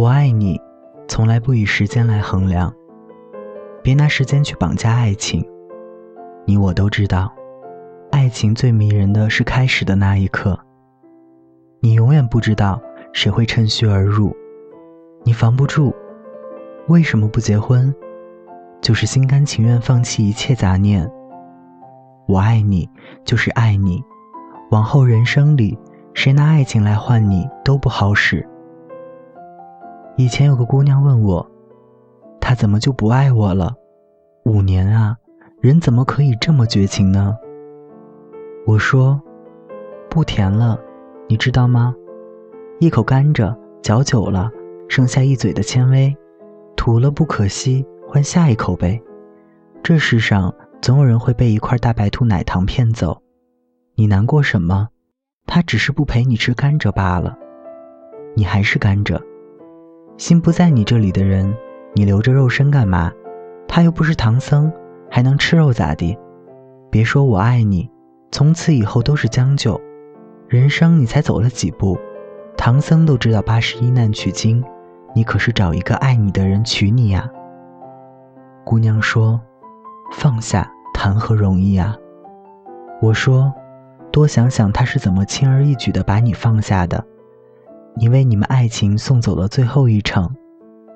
我爱你，从来不以时间来衡量。别拿时间去绑架爱情。你我都知道，爱情最迷人的是开始的那一刻。你永远不知道谁会趁虚而入，你防不住。为什么不结婚？就是心甘情愿放弃一切杂念。我爱你，就是爱你。往后人生里，谁拿爱情来换你都不好使。以前有个姑娘问我，她怎么就不爱我了？五年啊，人怎么可以这么绝情呢？我说，不甜了，你知道吗？一口甘蔗嚼久了，剩下一嘴的纤维，吐了不可惜，换下一口呗。这世上总有人会被一块大白兔奶糖骗走。你难过什么？他只是不陪你吃甘蔗罢了。你还是甘蔗，心不在你这里的人，你留着肉身干嘛？他又不是唐僧，还能吃肉咋地？别说我爱你，从此以后都是将就。人生你才走了几步，唐僧都知道八十一难取经，你可是找一个爱你的人娶你呀。姑娘说：“放下谈何容易啊？”我说。多想想他是怎么轻而易举的把你放下的，你为你们爱情送走了最后一程，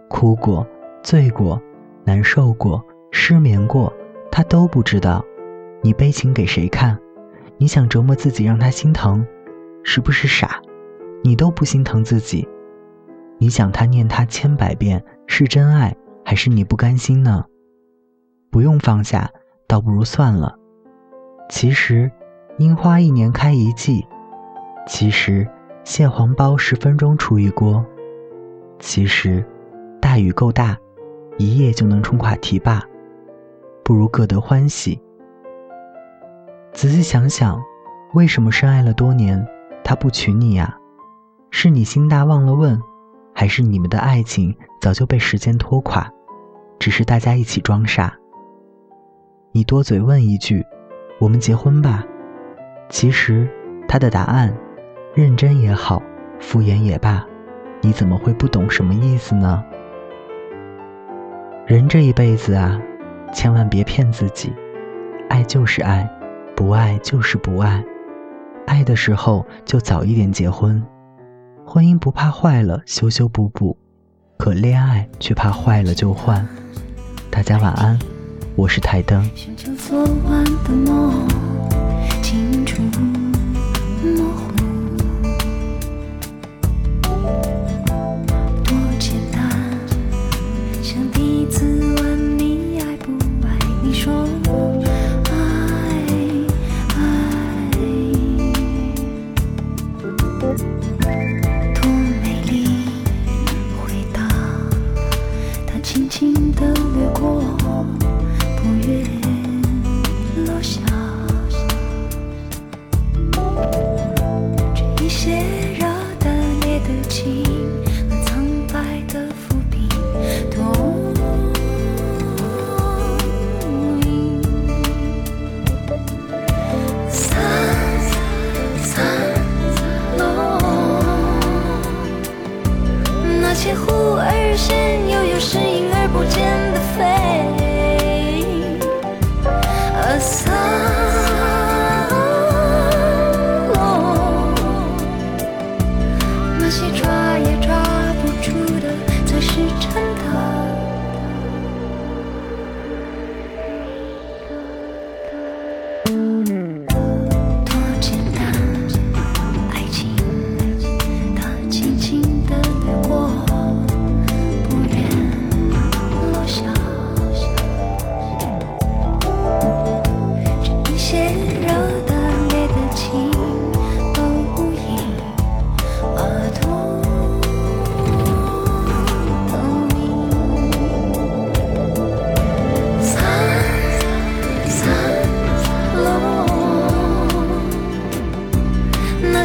哭过、醉过、难受过、失眠过，他都不知道。你悲情给谁看？你想折磨自己让他心疼，是不是傻？你都不心疼自己，你想他念他千百遍是真爱，还是你不甘心呢？不用放下，倒不如算了。其实。樱花一年开一季，其实蟹黄包十分钟出一锅，其实大雨够大，一夜就能冲垮堤坝，不如各得欢喜。仔细想想，为什么深爱了多年，他不娶你呀？是你心大忘了问，还是你们的爱情早就被时间拖垮，只是大家一起装傻？你多嘴问一句：“我们结婚吧。”其实，他的答案，认真也好，敷衍也罢，你怎么会不懂什么意思呢？人这一辈子啊，千万别骗自己，爱就是爱，不爱就是不爱。爱的时候就早一点结婚，婚姻不怕坏了修修补补，可恋爱却怕坏了就换。大家晚安，我是台灯。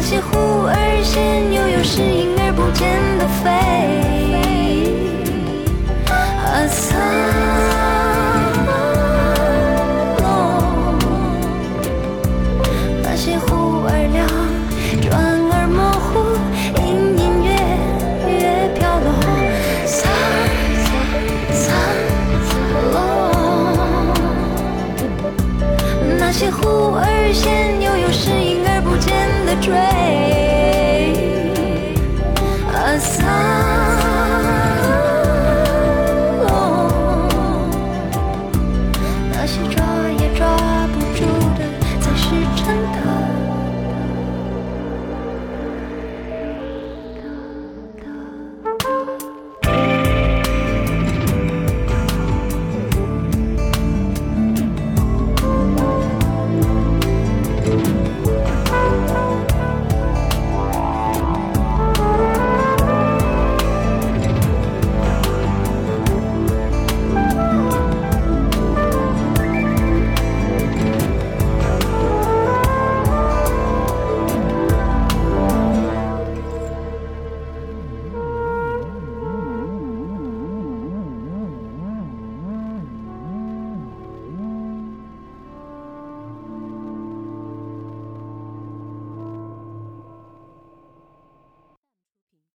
那些忽而现，又有时隐而不见的飞，啊，苍龙。那些忽而亮，转而模糊，隐隐约约飘落，苍苍龙。那些忽而现，又有时隐。追啊，想。那些抓也抓不，